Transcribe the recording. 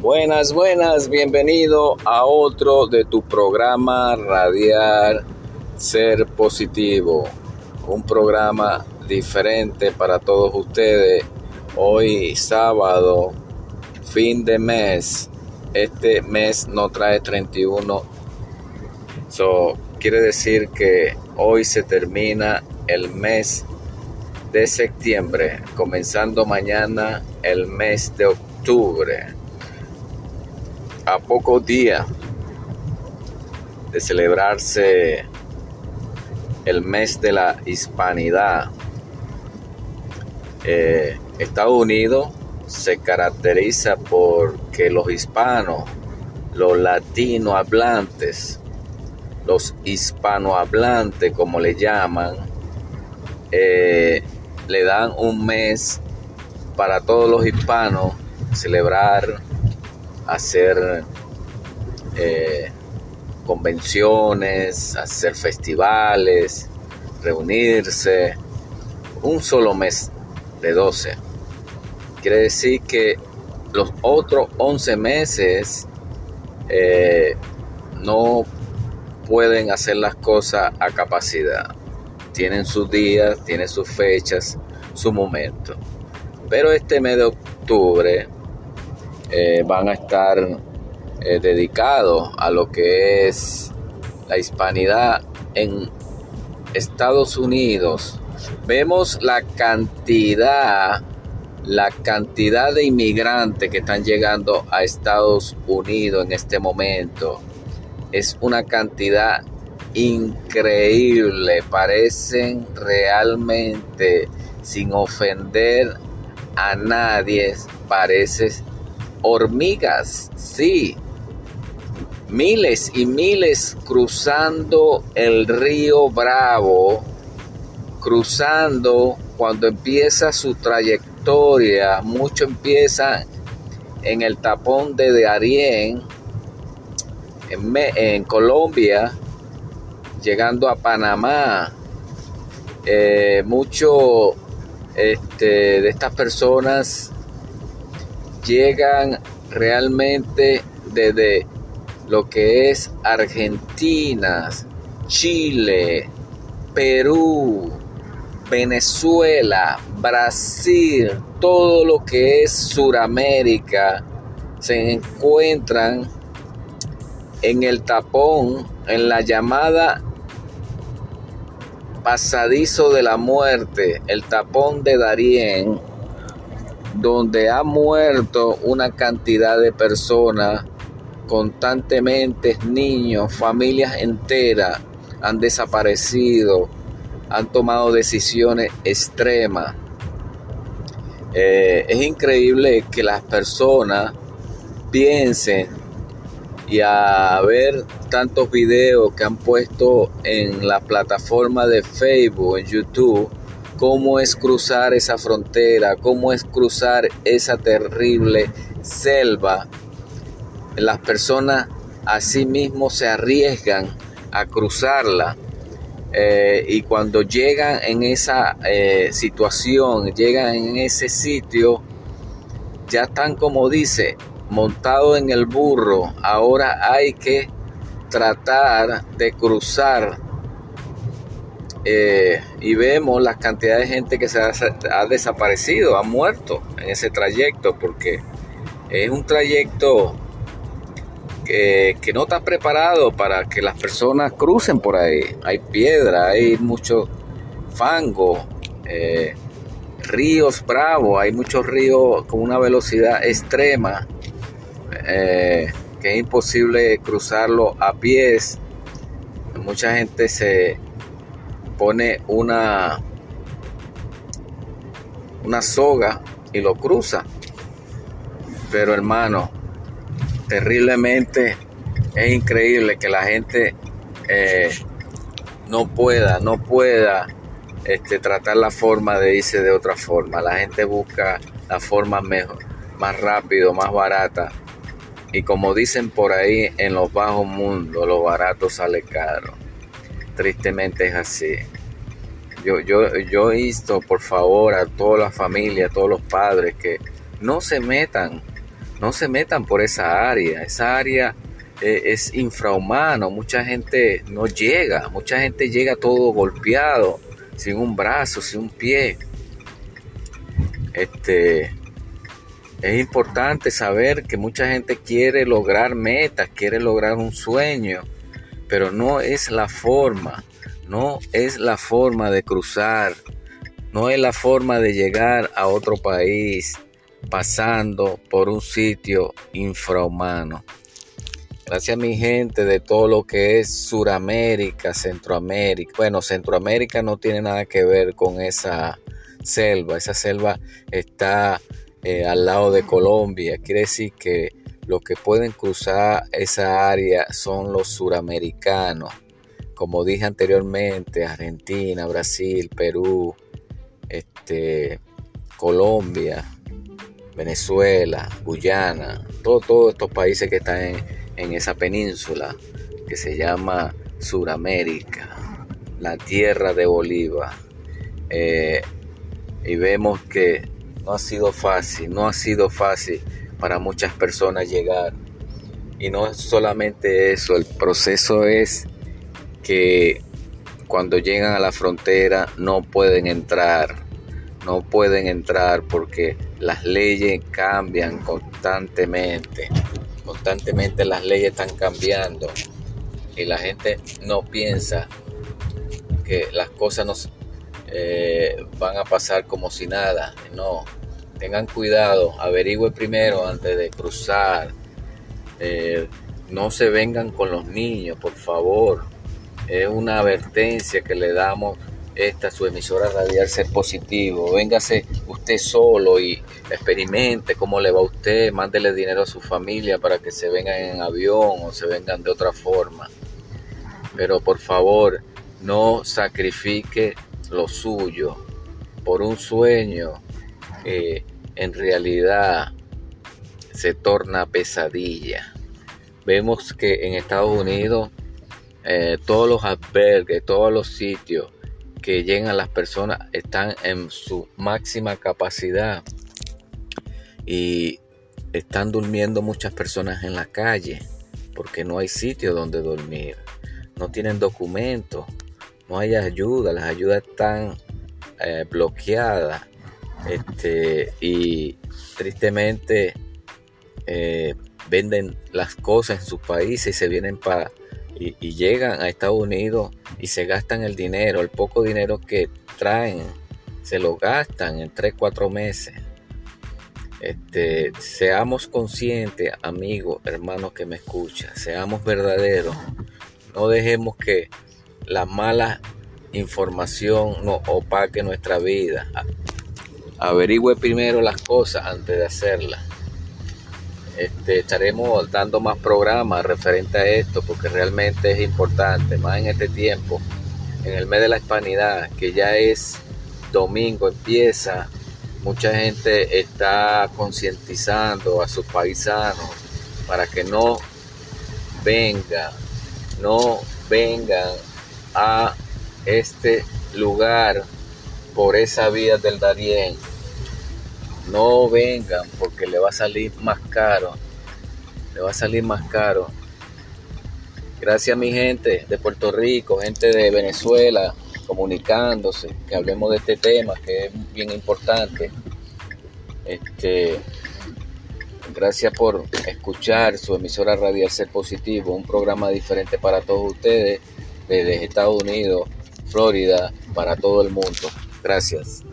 Buenas, buenas, bienvenido a otro de tu programa radial Ser Positivo, un programa diferente para todos ustedes. Hoy sábado, fin de mes, este mes no trae 31, eso quiere decir que hoy se termina el mes de septiembre, comenzando mañana el mes de octubre. A pocos días de celebrarse el mes de la hispanidad, eh, Estados Unidos se caracteriza porque los hispanos, los latinohablantes, los hispanohablantes como le llaman, eh, le dan un mes para todos los hispanos celebrar hacer eh, convenciones, hacer festivales, reunirse. Un solo mes de 12. Quiere decir que los otros 11 meses eh, no pueden hacer las cosas a capacidad. Tienen sus días, tienen sus fechas, su momento. Pero este mes de octubre eh, van a estar eh, dedicados a lo que es la hispanidad en Estados Unidos. Vemos la cantidad, la cantidad de inmigrantes que están llegando a Estados Unidos en este momento. Es una cantidad increíble. Parecen realmente, sin ofender a nadie, parece hormigas, sí, miles y miles cruzando el río Bravo, cruzando cuando empieza su trayectoria, mucho empieza en el tapón de Darién, en, en Colombia, llegando a Panamá, eh, mucho este, de estas personas llegan realmente desde lo que es Argentina, Chile, Perú, Venezuela, Brasil, todo lo que es Suramérica, se encuentran en el tapón, en la llamada pasadizo de la muerte, el tapón de Darién, donde ha muerto una cantidad de personas constantemente, niños, familias enteras han desaparecido, han tomado decisiones extremas. Eh, es increíble que las personas piensen y a ver tantos videos que han puesto en la plataforma de Facebook, en YouTube, cómo es cruzar esa frontera, cómo es cruzar esa terrible selva. Las personas mismo se arriesgan a cruzarla eh, y cuando llegan en esa eh, situación, llegan en ese sitio, ya están como dice, montados en el burro. Ahora hay que tratar de cruzar eh, y vemos la cantidad de gente que se ha, desaparecido, ha muerto en ese trayecto, porque es un trayecto que, no está preparado para que las personas crucen por ahí. Hay piedra, hay mucho fango, eh, ríos bravos, hay muchos ríos con una velocidad extrema, eh, que es imposible cruzarlo a pies. Mucha gente se, pone una, una soga y lo cruza. Pero hermano, terriblemente es increíble que la gente eh, no pueda, no pueda este, tratar la forma de irse de otra forma. La gente busca la forma mejor, más rápido, más barata. Y como dicen por ahí, en los bajos mundos, lo barato sale caro. Tristemente es así. Yo, yo, yo insto, por favor, a toda la familia, a todos los padres, que no se metan, no se metan por esa área. Esa área eh, es infrahumano, mucha gente no llega, mucha gente llega todo golpeado, sin un brazo, sin un pie. Este, es importante saber que mucha gente quiere lograr metas, quiere lograr un sueño, pero no es la forma, no es la forma de cruzar, no es la forma de llegar a otro país pasando por un sitio infrahumano. Gracias a mi gente de todo lo que es Suramérica, Centroamérica. Bueno, Centroamérica no tiene nada que ver con esa selva. Esa selva está eh, al lado de Colombia. Quiere decir que los que pueden cruzar esa área son los suramericanos. Como dije anteriormente, Argentina, Brasil, Perú, este, Colombia, Venezuela, Guyana, todos estos países que están en, en esa península que se llama Suramérica, la tierra de Bolívar. Eh, y vemos que no ha sido fácil, no ha sido fácil para muchas personas llegar. Y no es solamente eso, el proceso es que cuando llegan a la frontera no pueden entrar, no pueden entrar porque las leyes cambian constantemente constantemente las leyes están cambiando y la gente no piensa que las cosas nos eh, van a pasar como si nada. No, tengan cuidado, averigüen primero antes de cruzar. Eh, no se vengan con los niños, por favor. Es una advertencia que le damos esta su emisora radial ser positivo. Véngase usted solo y experimente cómo le va a usted, mándele dinero a su familia para que se vengan en avión o se vengan de otra forma. Pero por favor, no sacrifique lo suyo por un sueño que en realidad se torna pesadilla. Vemos que en Estados Unidos eh, todos los albergues, todos los sitios que llegan las personas están en su máxima capacidad y están durmiendo muchas personas en la calle porque no hay sitio donde dormir, no tienen documentos, no hay ayuda, las ayudas están eh, bloqueadas este, y tristemente eh, venden las cosas en sus países y se vienen para y, llegan a Estados Unidos y se gastan el dinero, el poco dinero que traen, se lo gastan en 3, 4 meses. Este, seamos conscientes, amigos, hermanos que me escuchan, seamos verdaderos. No dejemos que la mala información nos opaque nuestra vida. Averigüe primero las cosas antes de hacerlas. Este, estaremos dando más programas referente a esto porque realmente es importante, más en este tiempo, en el mes de la hispanidad, que ya es domingo, empieza, mucha gente está concientizando a sus paisanos para que no vengan, no vengan a este lugar por esa vía del Darién no vengan porque le va a salir más caro. Le va a salir más caro. Gracias mi gente de Puerto Rico, gente de Venezuela, comunicándose, que hablemos de este tema que es bien importante. Este, gracias por escuchar su emisora radial Ser Positivo, un programa diferente para todos ustedes desde Estados Unidos, Florida, para todo el mundo. Gracias.